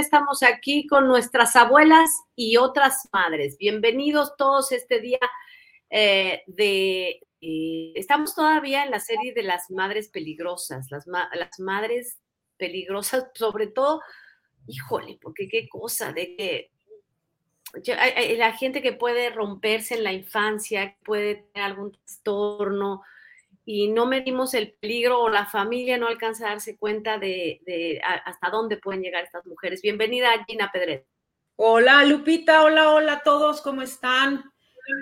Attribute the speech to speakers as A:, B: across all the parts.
A: Estamos aquí con nuestras abuelas y otras madres. Bienvenidos todos este día eh, de... eh, estamos todavía en la serie de las madres peligrosas, las, las madres peligrosas, sobre todo, híjole, porque qué cosa de que hay la gente que puede romperse en la infancia, puede tener algún trastorno, y no medimos el peligro o la familia no alcanza a darse cuenta de, hasta dónde pueden llegar estas mujeres. Bienvenida, Gina Pedret.
B: Hola Lupita, hola, hola a todos, ¿cómo están?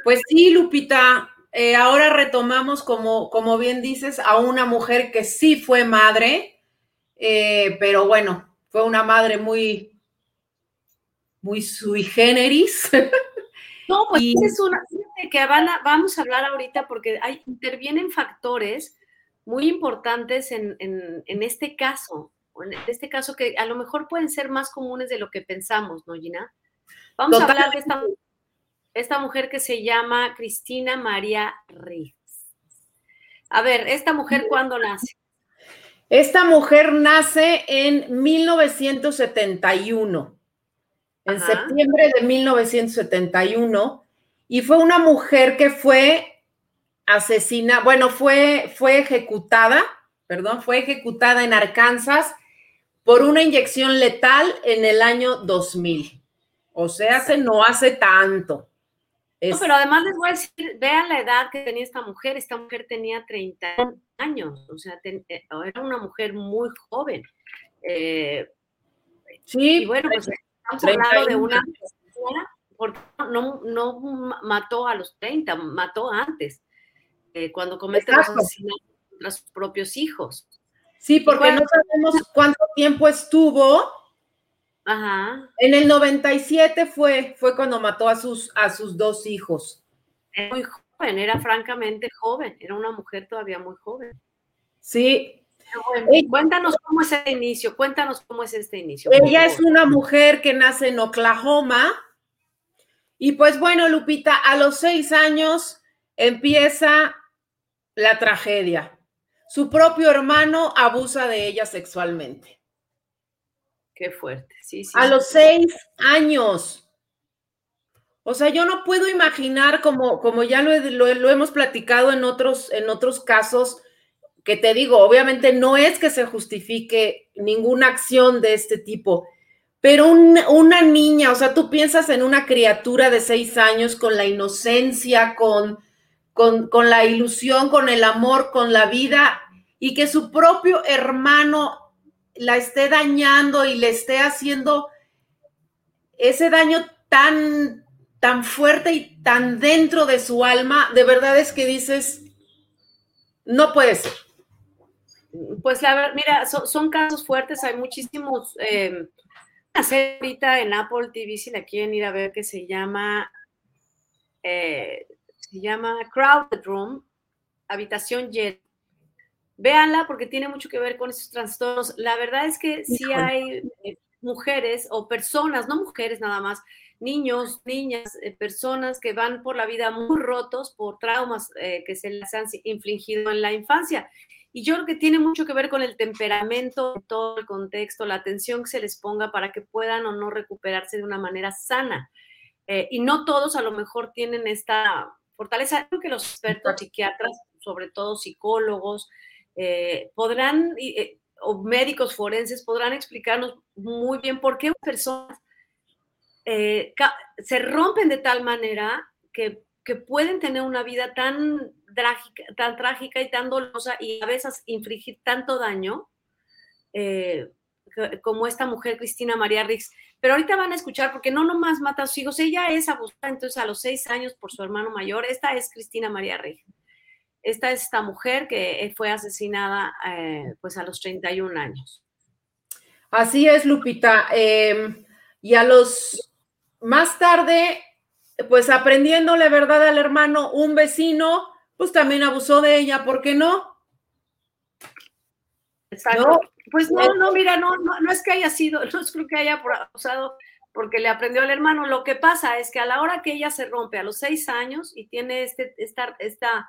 B: Pues sí, Lupita, eh, ahora retomamos, como, como bien dices, a una mujer que sí fue madre, eh, pero bueno, fue una madre muy, muy sui generis.
A: No, pues
B: Y-
A: es una que van a- vamos a hablar ahorita porque hay, intervienen factores muy importantes en, en- en este caso, en este caso que a lo mejor pueden ser más comunes de lo que pensamos, ¿no, Gina? Vamos a hablar de esta, esta mujer que se llama Cristina María Ríos. A ver, ¿esta mujer cuándo nace?
B: Esta mujer nace en 1971, en
A: Ajá.
B: septiembre de 1971, y fue una mujer que fue asesina, bueno, fue, fue ejecutada, perdón, fue ejecutada en Arkansas por una inyección letal en el año 2000. O sea, hace, no hace tanto.
A: No, pero además les voy a decir, vean la edad que tenía esta mujer. Esta mujer tenía 30 años, o sea, ten- eh, era una mujer muy joven. Eh,
B: sí,
A: y bueno, pues estamos
B: 31
A: hablando de una porque no, no ma- mató a los 30, mató antes, eh, cuando comete los asesinatos contra sus propios hijos.
B: Sí, porque
A: bueno,
B: no sabemos cuánto tiempo estuvo.
A: Ajá.
B: En el 97 fue, fue cuando mató a sus, a sus dos hijos.
A: Era muy joven, era francamente joven, era una mujer todavía muy joven.
B: Sí,
A: bueno, cuéntanos cómo es este inicio, cuéntanos cómo es este inicio.
B: ella es una mujer que nace en Oklahoma. Y pues bueno, Lupita, a los seis años empieza la tragedia. Su propio hermano abusa de ella sexualmente.
A: Qué fuerte, sí, sí.
B: A los seis años. O sea, yo no puedo imaginar, como, como ya lo- lo hemos platicado en otros, en otros casos, que te digo, obviamente no es que se justifique ninguna acción de este tipo, pero un- una niña, o sea, tú piensas en una criatura de seis años con la inocencia, con, con, con la ilusión, con el amor, con la vida, y que su propio hermano la esté dañando y le esté haciendo ese daño tan, tan fuerte y tan dentro de su alma, de verdad es que dices, no puede ser.
A: Pues la verdad, mira, son, son casos fuertes, hay muchísimos. Eh, ahorita en Apple TV, si la quieren ir a ver, que se llama eh, Se llama Crowded Room, habitación llena. Véanla porque tiene mucho que ver con esos trastornos. La verdad es que sí hay eh, mujeres o personas, no mujeres nada más, niños, niñas, eh, personas que van por la vida muy rotos por traumas que se les han infligido en la infancia. Y yo creo que tiene mucho que ver con el temperamento, todo el contexto, la atención que se les ponga para que puedan o no recuperarse de una manera sana. Eh, y no todos a lo mejor tienen esta fortaleza. Creo que los expertos psiquiatras, sobre todo psicólogos, eh, podrán, eh, o médicos forenses, podrán explicarnos muy bien por qué personas se rompen de tal manera que, que pueden tener una vida tan trágica, tan trágica y tan dolorosa y a veces infligir tanto daño eh, como esta mujer Cristina María Rix. Pero ahorita van a escuchar, porque no nomás mata a sus hijos, ella es abusada entonces a los seis años por su hermano mayor. Esta es Cristina María Rix. Esta es esta mujer que eh, fue asesinada eh, pues a los 31 años.
B: Así es, Lupita. Eh, y a los más tarde, pues aprendiéndole verdad al hermano, un vecino, pues también abusó de ella, ¿por qué no?
A: Exacto.
B: No.
A: Pues no, no, mira, no, no, no es que haya sido, no es creo que haya abusado porque le aprendió al hermano. Lo que pasa es que a la hora que ella se rompe a los seis años y tiene este, esta, esta,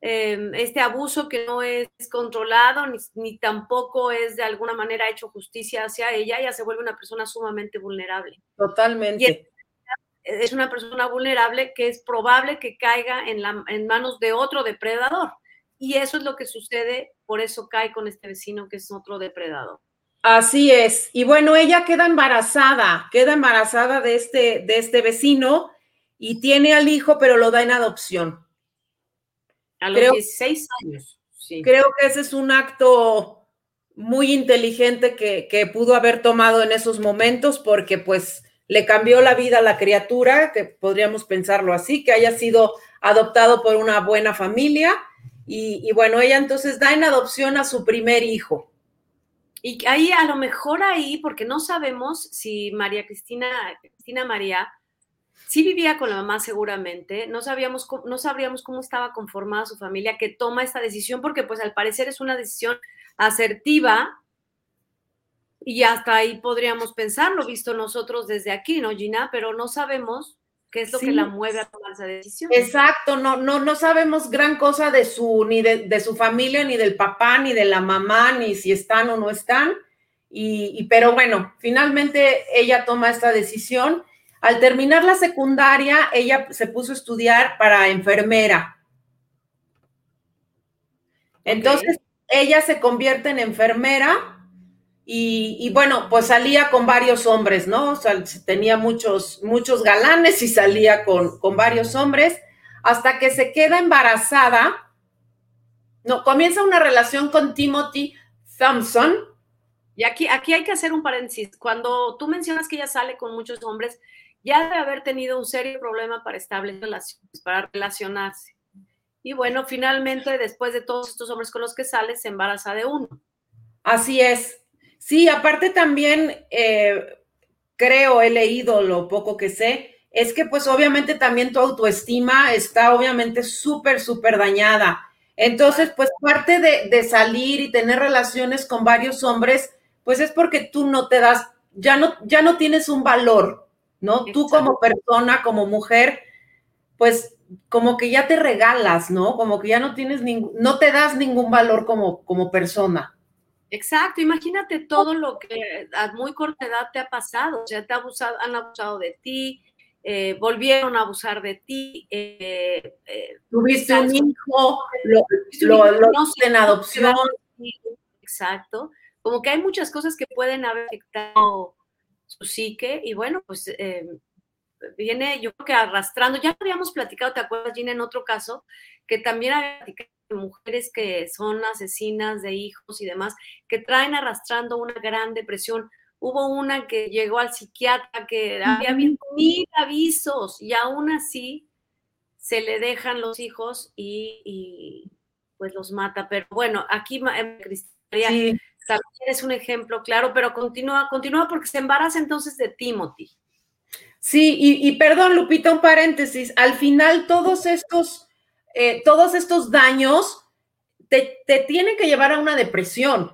A: eh, este abuso que no es controlado ni, ni tampoco es de alguna manera hecho justicia hacia ella, ella se vuelve una persona sumamente vulnerable.
B: Totalmente.
A: Es una persona vulnerable que es probable que caiga en, la, en manos de otro depredador. Y eso es lo que sucede, por eso cae con este vecino que es otro depredador.
B: Así es. Y bueno, ella queda embarazada, queda embarazada de este, de este vecino y tiene al hijo, pero lo da en adopción.
A: A los
B: Creo-
A: 16 años. Sí.
B: Creo que ese es un acto muy inteligente que, que pudo haber tomado en esos momentos porque pues le cambió la vida a la criatura, que podríamos pensarlo así, que haya sido adoptado por una buena familia y, bueno, ella entonces da en adopción a su primer hijo.
A: Y ahí a lo mejor ahí, porque no sabemos si María Cristina, Cristina María, sí vivía con la mamá seguramente, no sabíamos no sabríamos cómo estaba conformada su familia que toma esta decisión, porque pues al parecer es una decisión asertiva y hasta ahí podríamos pensarlo, visto nosotros desde aquí, ¿no, Gina? Pero no sabemos qué es lo
B: Sí.
A: que la mueve a tomar esa decisión.
B: Exacto, no, no, no sabemos gran cosa de su, ni de, de su familia, ni del papá, ni de la mamá, ni si están o no están. Y, y- pero bueno, finalmente ella toma esta decisión. Al terminar la secundaria, ella se puso a estudiar para enfermera. Entonces, ella se convierte en enfermera y, y bueno, pues salía con varios hombres, ¿no? O sea, tenía muchos, muchos galanes y salía con, con varios hombres hasta que se queda embarazada. No, comienza una relación con Timothy Thompson.
A: Y aquí, aquí hay que hacer un paréntesis. Cuando tú mencionas que ella sale con muchos hombres, ya debe haber tenido un serio problema para establecer relaciones, para relacionarse. Y bueno, finalmente, después de todos estos hombres con los que sale, se embaraza de uno.
B: Así es. Sí, aparte también eh, creo, he leído lo poco que sé, es que pues obviamente también tu autoestima está obviamente súper, súper dañada. Entonces, pues parte de, de salir y tener relaciones con varios hombres, pues es porque tú no te das, ya no, ya no tienes un valor, ¿no? Tú como persona, como mujer, pues como que ya te regalas, ¿no? Como que ya no tienes ningún, no te das ningún valor como, como persona.
A: Exacto, imagínate todo lo que a muy corta edad te ha pasado, o sea, te ha abusado, han abusado de ti, eh, volvieron a abusar de ti. eh, eh,
B: Tuviste un hijo, lo, lo,
A: no
B: en adopción.
A: Exacto. Como que hay muchas cosas que pueden haber afectado su psique y bueno, pues viene yo creo que arrastrando, ya habíamos platicado, ¿te acuerdas, Gina, en otro caso, que también había platicado mujeres que son asesinas de hijos y demás, que traen arrastrando una gran depresión. Hubo una que llegó al psiquiatra que había habido mil avisos y aún así se le dejan los hijos y, y, pues los mata. Pero bueno, aquí eh,
B: Sí.
A: también es un ejemplo claro, pero continúa, continúa porque se embaraza entonces de Timothy.
B: Sí, y, y perdón, Lupita, un paréntesis. Al final, todos estos, eh, todos estos daños te, te tienen que llevar a una depresión.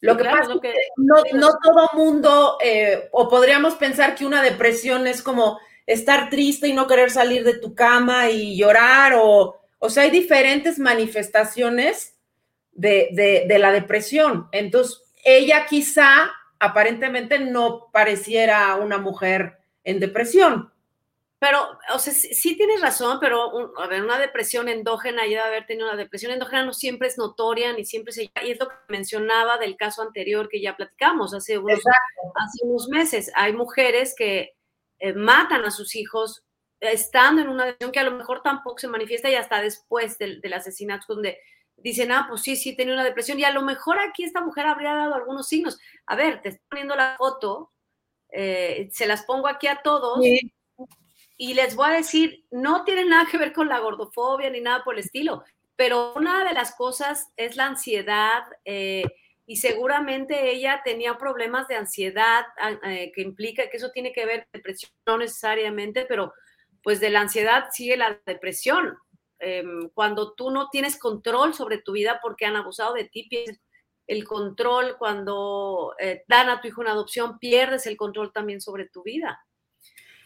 B: Lo
A: Sí,
B: que
A: claro,
B: pasa
A: lo que-
B: es que no, no todo mundo, eh, o podríamos pensar que una depresión es como estar triste y no querer salir de tu cama y llorar, o, o sea, hay diferentes manifestaciones de, de- de la depresión. Entonces, ella quizá aparentemente no pareciera una mujer en depresión.
A: Pero, o sea, sí, sí tienes razón, pero un- a ver, una depresión endógena, ya de haber tenido una depresión endógena no siempre es notoria ni siempre se... Y es lo que mencionaba del caso anterior que ya platicamos hace unos, hace unos meses. Hay mujeres que eh, matan a sus hijos estando en una depresión que a lo mejor tampoco se manifiesta y hasta después del, del asesinato, donde dicen, ah, pues sí, sí, tenía una depresión y a lo mejor aquí esta mujer habría dado algunos signos. A ver, te estoy poniendo la foto, eh, se las pongo aquí a todos
B: Sí.
A: Y les voy a decir, no tiene nada que ver con la gordofobia ni nada por el estilo, pero una de las cosas es la ansiedad eh, y seguramente ella tenía problemas de ansiedad ah, eh, que implica que eso tiene que ver con depresión, no necesariamente, pero pues de la ansiedad sigue la depresión. Em, cuando tú no tienes control sobre tu vida porque han abusado de ti, pierdes el control, cuando eh, dan a tu hijo una adopción, pierdes el control también sobre tu vida.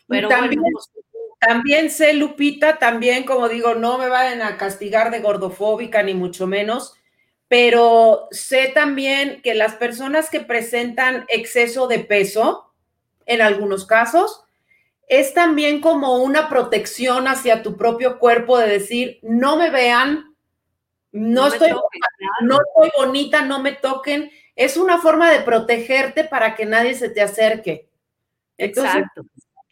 A: Pero
B: también,
A: bueno, pues,
B: también sé, Lupita, también, como digo, no me vayan a castigar de gordofóbica, ni mucho menos, pero sé también que las personas que presentan exceso de peso, en algunos casos, es también como una protección hacia tu propio cuerpo de decir, no me vean, no, estoy,
A: toquen,
B: no estoy bonita, no me toquen. Es una forma de protegerte para que nadie se te acerque. Entonces,
A: Exacto.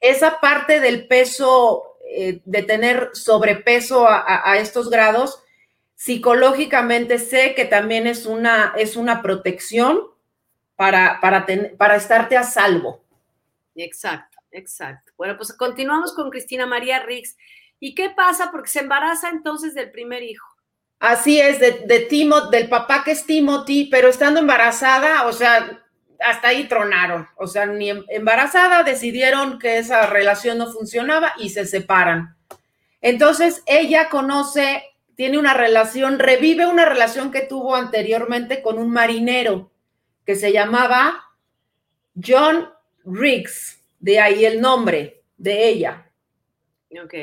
B: Esa parte del peso, eh, de tener sobrepeso a, a- a estos grados, psicológicamente sé que también es una, es una protección para, para, ten- para estarte a salvo.
A: Exacto, exacto. Bueno, pues continuamos con Cristina María Rix. ¿Y qué pasa? Porque se embaraza entonces del primer hijo.
B: Así es, de, de Timo, del papá que es Timothy, pero estando embarazada, o sea, hasta ahí tronaron. O sea, ni em- embarazada decidieron que esa relación no funcionaba y se separan. Entonces, ella conoce, tiene una relación, revive una relación que tuvo anteriormente con un marinero que se llamaba John Riggs, de ahí el nombre de ella.
A: Ok.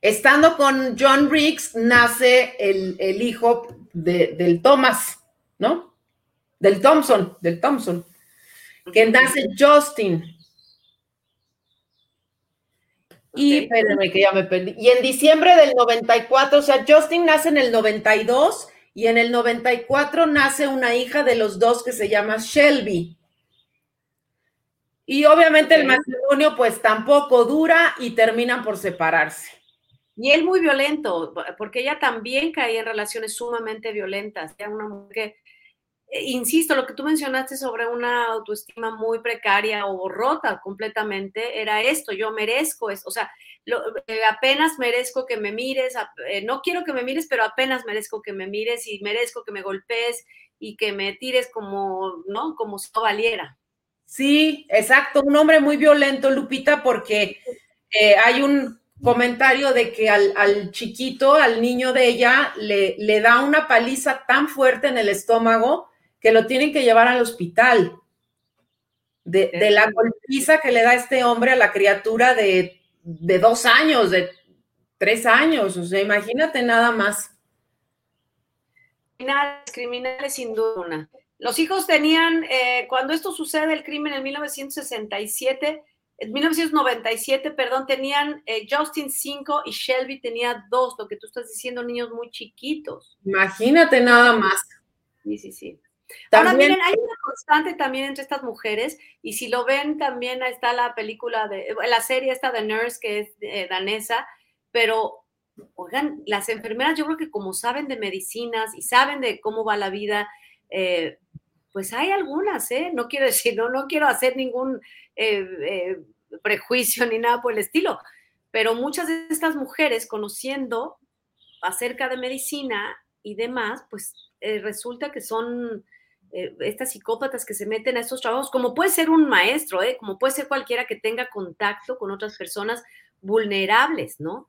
B: Estando con John Riggs, nace el, el hijo de- del Thomas, ¿no? Del Thompson, del Thompson, que nace Justin. Y
A: Ok.
B: espérenme que ya me perdí. Y en diciembre del 94, o sea, Justin nace en el 92 y en el 94 nace una hija de los dos que se llama Shelby. Y obviamente el matrimonio pues tampoco dura y terminan por separarse.
A: Y él muy violento, porque ella también caía en relaciones sumamente violentas. Era una mujer que, insisto, lo que tú mencionaste sobre una autoestima muy precaria o rota completamente, era esto, yo merezco esto, o sea, lo- eh, apenas merezco que me mires, eh, no quiero que me mires, pero apenas merezco que me mires y merezco que me golpees y que me tires como, ¿no? Como si no valiera.
B: Sí, exacto, un hombre muy violento, Lupita, porque eh, hay un comentario de que al, al chiquito, al niño de ella, le, le da una paliza tan fuerte en el estómago que lo tienen que llevar al hospital. De, de la golpiza que le da este hombre a la criatura de, de dos años, de tres años, o sea, imagínate nada más.
A: Criminales, criminales sin duda. Los hijos tenían, eh, cuando esto sucede, el crimen en 1967, en 1997, perdón, tenían eh, Justin 5 y Shelby tenía 2, lo que tú estás diciendo, niños muy chiquitos.
B: Imagínate nada más.
A: Sí, sí, sí. Ahora miren, hay una constante también entre estas mujeres, y si lo ven, también está la película de, la serie esta de Nurse, que es eh, danesa, pero, oigan, las enfermeras yo creo que como saben de medicinas y saben de cómo va la vida, eh, pues hay algunas, ¿eh? No quiero decir, no, no quiero hacer ningún eh, prejuicio ni nada por el estilo, pero muchas de estas mujeres conociendo acerca de medicina y demás, pues resulta que son eh, estas psicópatas que se meten a estos trabajos, como puede ser un maestro, ¿eh? como puede ser cualquiera que tenga contacto con otras personas vulnerables, ¿no?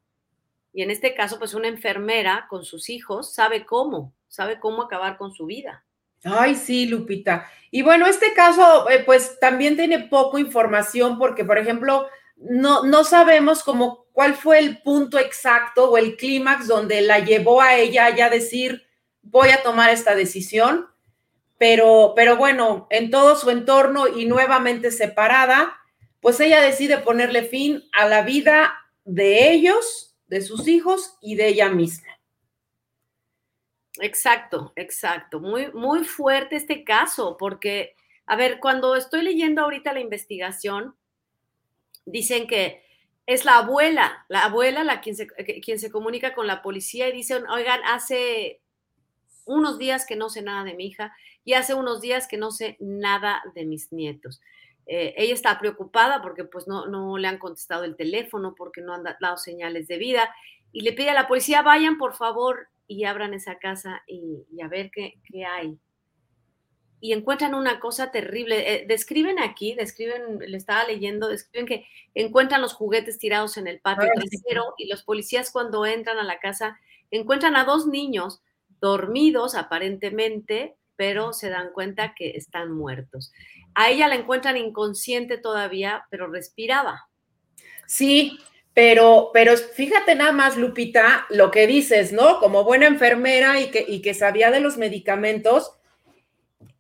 A: Y en este caso, pues una enfermera con sus hijos sabe cómo, sabe cómo acabar con su vida.
B: Ay, sí, Lupita. Y bueno, este caso, eh, pues también tiene poco información porque, por ejemplo, no, no sabemos cómo cuál fue el punto exacto o el clímax donde la llevó a ella ya decir, voy a tomar esta decisión. Pero, pero bueno, en todo su entorno y nuevamente separada, pues ella decide ponerle fin a la vida de ellos, de sus hijos y de ella misma.
A: Exacto, exacto. Muy, muy fuerte este caso, porque, a ver, cuando estoy leyendo ahorita la investigación, dicen que es la abuela, la abuela la quien se, quien se comunica con la policía y dicen, oigan, hace unos días que no sé nada de mi hija y hace unos días que no sé nada de mis nietos. Eh, ella está preocupada porque pues no, no le han contestado el teléfono, porque no han dado señales de vida y le pide a la policía, vayan por favor y abran esa casa y, y a ver qué, qué, hay. Y encuentran una cosa terrible. Eh, describen aquí, describen, le estaba leyendo, describen que encuentran los juguetes tirados en el patio trasero y los policías cuando entran a la casa encuentran a dos niños dormidos aparentemente, pero se dan cuenta que están muertos. A ella la encuentran inconsciente todavía, pero respiraba.
B: Sí, pero, pero fíjate nada más, Lupita, lo que dices, ¿no? Como buena enfermera y que, y que sabía de los medicamentos,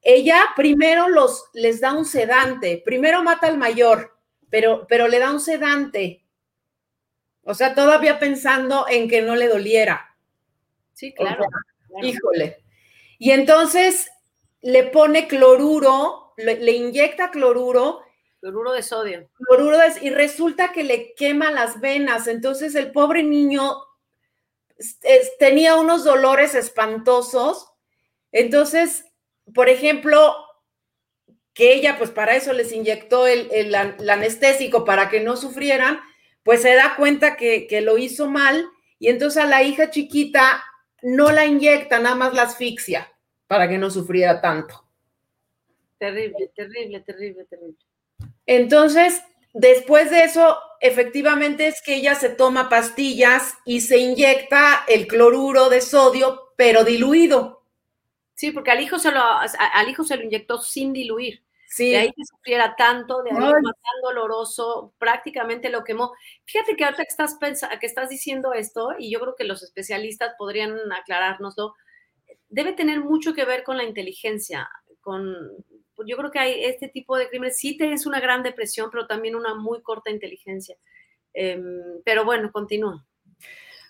B: ella primero los, les da un sedante, primero mata al mayor, pero, pero le da un sedante. O sea, todavía pensando en que no le doliera.
A: Sí, claro.
B: O sea, claro. Híjole. Y entonces le pone cloruro, le, le inyecta cloruro
A: Cloruro de sodio.
B: Cloruro de, y resulta que le quema las venas. Entonces el pobre niño es, tenía unos dolores espantosos. Entonces, por ejemplo, que ella, pues para eso les inyectó el, el, el anestésico para que no sufrieran, pues se da cuenta que, que, lo hizo mal y entonces a la hija chiquita no la inyecta, nada más la asfixia para que no sufriera tanto.
A: Terrible, terrible, terrible, terrible.
B: Entonces, después de eso, efectivamente es que ella se toma pastillas y se inyecta el cloruro de sodio, pero diluido.
A: Sí, porque al hijo se lo, al hijo se lo inyectó sin diluir. Sí. De ahí que sufriera tanto, de ahí tan doloroso, prácticamente lo quemó. Fíjate que ahorita que estás, que estás diciendo esto, y yo creo que los especialistas podrían aclarárnoslo, debe tener mucho que ver con la inteligencia, con, yo creo que hay este tipo de crímenes, sí tienes una gran depresión, pero también una muy corta inteligencia. Eh, pero bueno, continúa.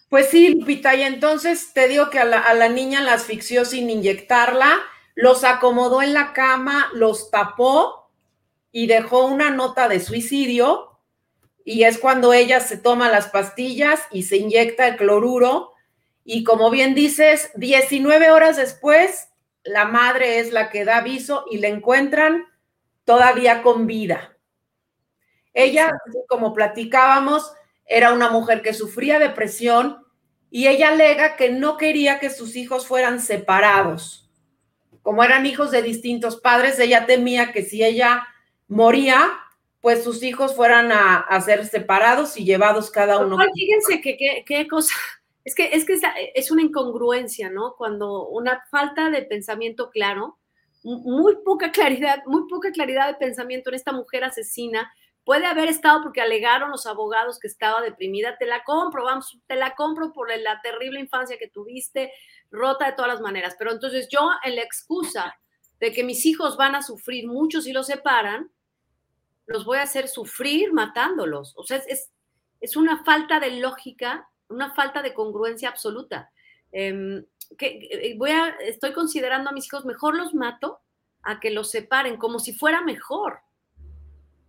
B: Pues sí, Lupita, y entonces te digo que a la, niña la asfixió sin inyectarla, los acomodó en la cama, los tapó y dejó una nota de suicidio. Y es cuando ella se toma las pastillas y se inyecta el cloruro. Y como bien dices, 19 horas después la madre es la que da aviso y la encuentran todavía con vida. Ella, como platicábamos, era una mujer que sufría depresión y ella alega que no quería que sus hijos fueran separados. Como eran hijos de distintos padres, ella temía que si ella moría, pues sus hijos fueran a, a ser separados y llevados cada uno.
A: Fíjense que qué cosa es que, es que es una incongruencia, ¿no? Cuando una falta de pensamiento claro, muy poca claridad, muy poca claridad de pensamiento en esta mujer asesina, puede haber estado porque alegaron los abogados que estaba deprimida, te la compro, vamos, te la compro por la terrible infancia que tuviste, rota de todas las maneras. Pero entonces yo, en la excusa de que mis hijos van a sufrir mucho si los separan, los voy a hacer sufrir matándolos. O sea, es, es una falta de lógica una falta de congruencia absoluta. Eh, que voy a, estoy considerando a mis hijos, mejor los mato a que los separen, como si fuera mejor,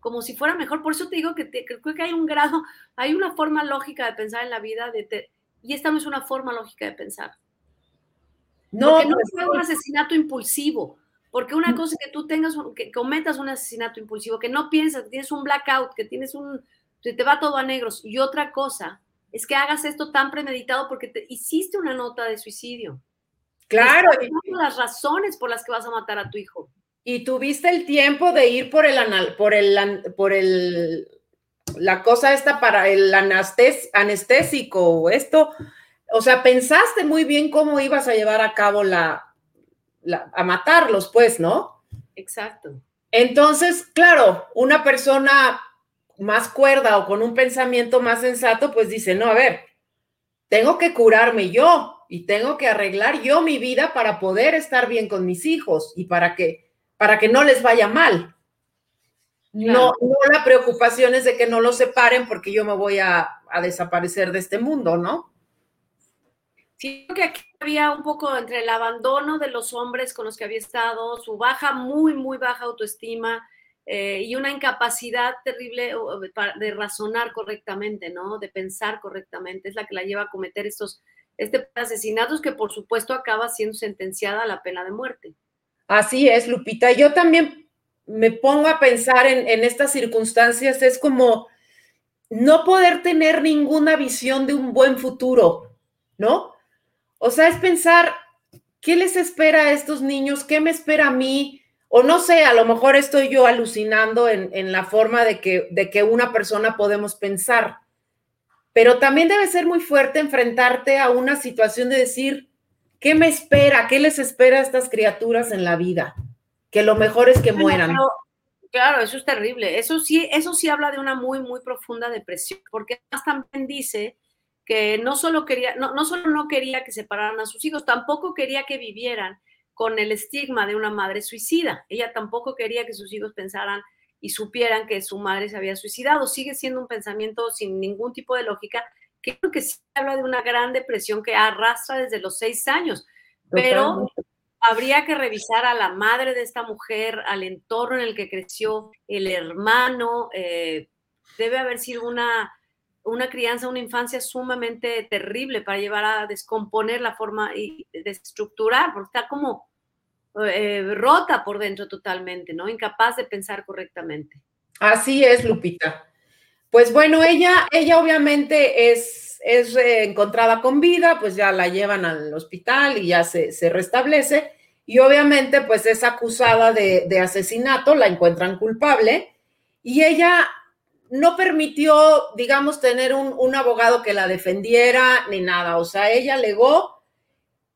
A: como si fuera mejor. Por eso te digo que te, creo que hay un grado, hay una forma lógica de pensar en la vida, de te, y esta no es una forma lógica de pensar. No, porque no fue un asesinato impulsivo, porque una cosa es que tú tengas, que cometas un asesinato impulsivo, que no piensas, que tienes un blackout, que tienes un, te va todo a negros, y otra cosa es que hagas esto tan premeditado porque te hiciste una nota de suicidio.
B: Claro.
A: Las razones por las que vas a matar a tu hijo.
B: Y tuviste el tiempo de ir por el anal, por el por el la cosa esta para el anestésico o esto. O sea, pensaste muy bien cómo ibas a llevar a cabo la, la- a matarlos, pues, ¿no?
A: Exacto.
B: Entonces, claro, una persona más cuerda o con un pensamiento más sensato, pues dice, no, a ver, tengo que curarme yo y tengo que arreglar yo mi vida para poder estar bien con mis hijos y para que, para que no les vaya mal. No, no la preocupación es de que no los separen porque yo me voy a, a desaparecer de este mundo, ¿no?
A: Sí, creo que aquí había un poco entre el abandono de los hombres con los que había estado, su baja, muy, muy baja autoestima eh, y una incapacidad terrible de razonar correctamente, ¿no? De pensar correctamente, es la que la lleva a cometer estos este asesinatos que por supuesto acaba siendo sentenciada a la pena de muerte.
B: Así es, Lupita. Yo también me pongo a pensar en, en estas circunstancias, es como no poder tener ninguna visión de un buen futuro, ¿no? O sea, es pensar, ¿qué les espera a estos niños? ¿Qué me espera a mí? O no sé, a lo mejor estoy yo alucinando en, en la forma de que, de que una persona podemos pensar, pero también debe ser muy fuerte enfrentarte a una situación de decir, ¿qué me espera? ¿Qué les espera a estas criaturas en la vida? Que lo mejor es que
A: Bueno,
B: mueran.
A: pero, claro, eso es terrible. Eso sí, eso sí habla de una muy, muy profunda depresión, porque además también dice que no solo quería, no, no solo no quería que separaran a sus hijos, tampoco quería que vivieran con el estigma de una madre suicida. Ella tampoco quería que sus hijos pensaran y supieran que su madre se había suicidado. Sigue siendo un pensamiento sin ningún tipo de lógica, que creo que sí habla de una gran depresión que arrastra desde los seis años. Pero habría que revisar a la madre de esta mujer, al entorno en el que creció, el hermano. eh, debe haber sido una, una crianza, una infancia sumamente terrible para llevar a descomponer la forma y desestructurar, porque está como eh, rota por dentro totalmente, ¿no? Incapaz de pensar correctamente.
B: Así es, Lupita. Pues bueno, ella, ella obviamente es, es eh, encontrada con vida, pues ya la llevan al hospital y ya se, se restablece. Y obviamente, pues es acusada de, de asesinato, la encuentran culpable. Y ella no permitió, digamos, tener un, un abogado que la defendiera ni nada. O sea, ella alegó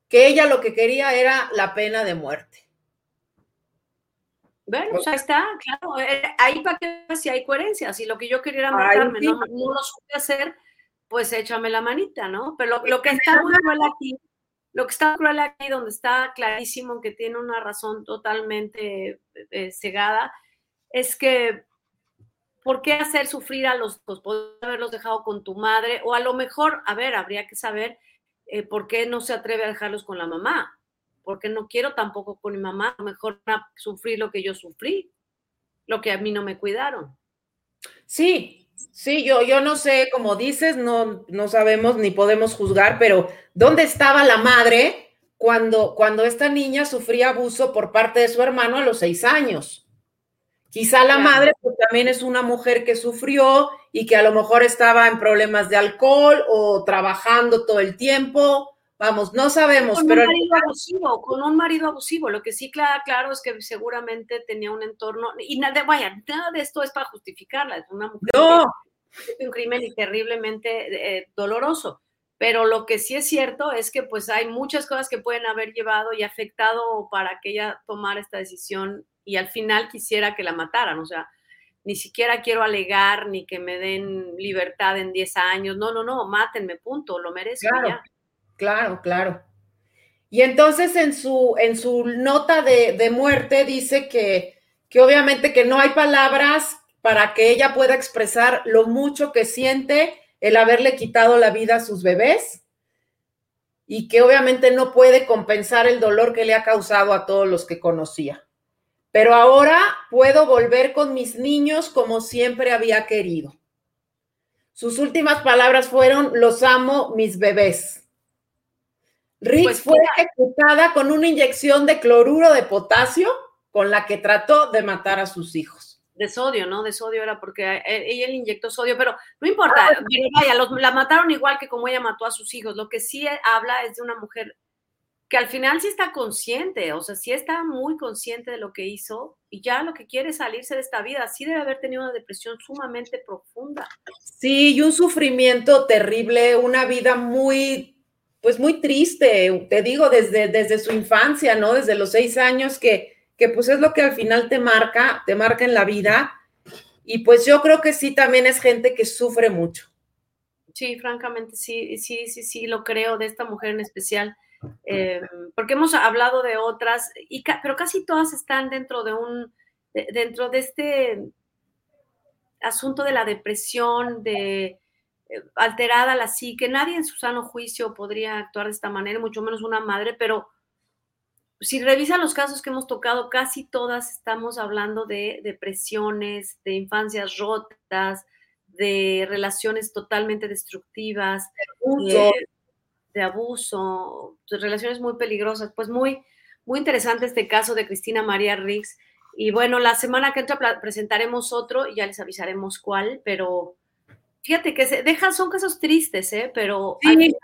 B: que ella lo que quería era la pena de muerte.
A: Bueno, pues ahí está, claro. eh, ahí para que si hay coherencia. Si lo que yo quería era
B: Ay,
A: matarme,
B: sí.
A: no, no lo supe hacer, pues échame la manita, ¿no? Pero lo, lo que está muy cruel aquí, lo que está cruel aquí, donde está clarísimo que tiene una razón totalmente eh, cegada, es que ¿por qué hacer sufrir a los dos? Podrías haberlos dejado con tu madre, o a lo mejor, a ver, habría que saber eh, por qué no se atreve a dejarlos con la mamá porque no quiero tampoco con mi mamá, a lo mejor sufrir lo que yo sufrí, lo que a mí no me cuidaron.
B: Sí, sí, yo, yo no sé, como dices, no, no sabemos ni podemos juzgar, pero ¿dónde estaba la madre cuando, cuando esta niña sufría abuso por parte de su hermano a los seis años? Quizá la
A: Claro.
B: madre pues, también es una mujer que sufrió y que a lo mejor estaba en problemas de alcohol o trabajando todo el tiempo. Vamos, no sabemos,
A: Con
B: pero
A: un marido abusivo, con un marido abusivo. Lo que sí queda claro es que seguramente tenía un entorno, y nada, vaya, nada de esto es para justificarla, es una mujer
B: no,
A: que un crimen y terriblemente eh, doloroso. Pero lo que sí es cierto es que pues hay muchas cosas que pueden haber llevado y afectado para que ella tomara esta decisión y al final quisiera que la mataran. O sea, ni siquiera quiero alegar ni que me den libertad en 10 años. No, no, no, mátenme, punto, lo merezco
B: Claro.
A: ya.
B: Claro, claro. Y entonces en su, en su nota de, de muerte dice que, que obviamente que no hay palabras para que ella pueda expresar lo mucho que siente el haberle quitado la vida a sus bebés y que obviamente no puede compensar el dolor que le ha causado a todos los que conocía. Pero ahora puedo volver con mis niños como siempre había querido. Sus últimas palabras fueron, los amo, mis bebés. Riggs
A: Pues
B: fue ejecutada con una inyección de cloruro de potasio con la que trató de matar a sus hijos.
A: De sodio, ¿no? De sodio era porque a- e- ella le inyectó sodio, pero no importa, pero vaya, los- la mataron igual que como ella mató a sus hijos. Lo que sí habla es de una mujer que al final sí está consciente, o sea, sí está muy consciente de lo que hizo y ya lo que quiere es salirse de esta vida. Sí debe haber tenido una depresión sumamente profunda.
B: Sí, y un sufrimiento terrible, una vida muy, pues muy triste, te digo, desde, desde su infancia, ¿no? Desde los seis años, que, que pues es lo que al final te marca, te marca en la vida. Y pues yo creo que sí, también es gente que sufre mucho.
A: Sí, francamente, sí, sí, sí, sí, lo creo de esta mujer en especial. Eh, porque hemos hablado de otras, y ca- pero casi todas están dentro de un, de- dentro de este asunto de la depresión, de eh, alterada la psique. Nadie en su sano juicio podría actuar de esta manera, mucho menos una madre, pero si revisan los casos que hemos tocado, casi todas estamos hablando de depresiones, de infancias rotas, de relaciones totalmente destructivas,
B: Abuso.
A: de, de abuso, de relaciones muy peligrosas. Pues muy, muy interesante este caso de Cristina María Riggs. Y bueno, la semana que entra presentaremos otro y ya les avisaremos cuál, pero fíjate que se dejan, son casos tristes, ¿eh? Pero al, final,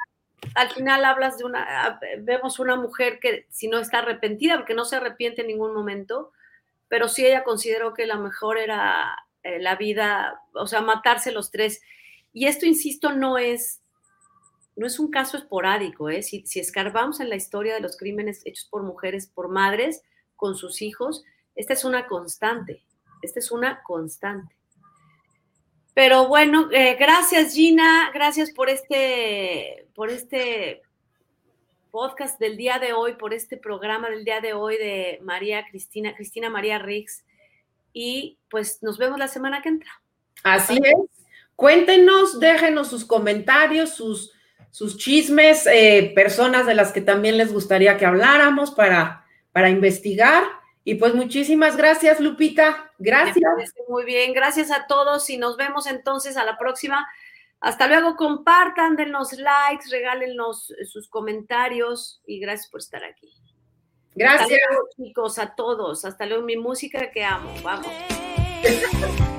A: al final hablas de una, vemos una mujer que si no está arrepentida, porque no se arrepiente en ningún momento, pero sí ella consideró que la mejor era eh, la vida, o sea, matarse los tres. Y esto, insisto, no es, no es un caso esporádico, ¿eh? Si, escarbamos en la historia de los crímenes hechos por mujeres, por madres, con sus hijos, esta es una constante, esta es una constante. Pero bueno, eh, gracias Gina, gracias por este, por este podcast del día de hoy, por este programa del día de hoy de María Cristina, Cristina María Riggs. Y pues nos vemos la semana que entra.
B: Así es. Cuéntenos, déjenos sus comentarios, sus, sus chismes, eh, personas de las que también les gustaría que habláramos para, para investigar. Y pues muchísimas gracias, Lupita. Gracias.
A: Muy bien, gracias a todos y nos vemos entonces a la próxima. Hasta luego, compartan, denos likes, regálenos eh, sus comentarios y gracias por estar aquí. Hasta
B: Gracias.
A: luego, chicos, a todos. Hasta luego, mi música que amo. Vamos.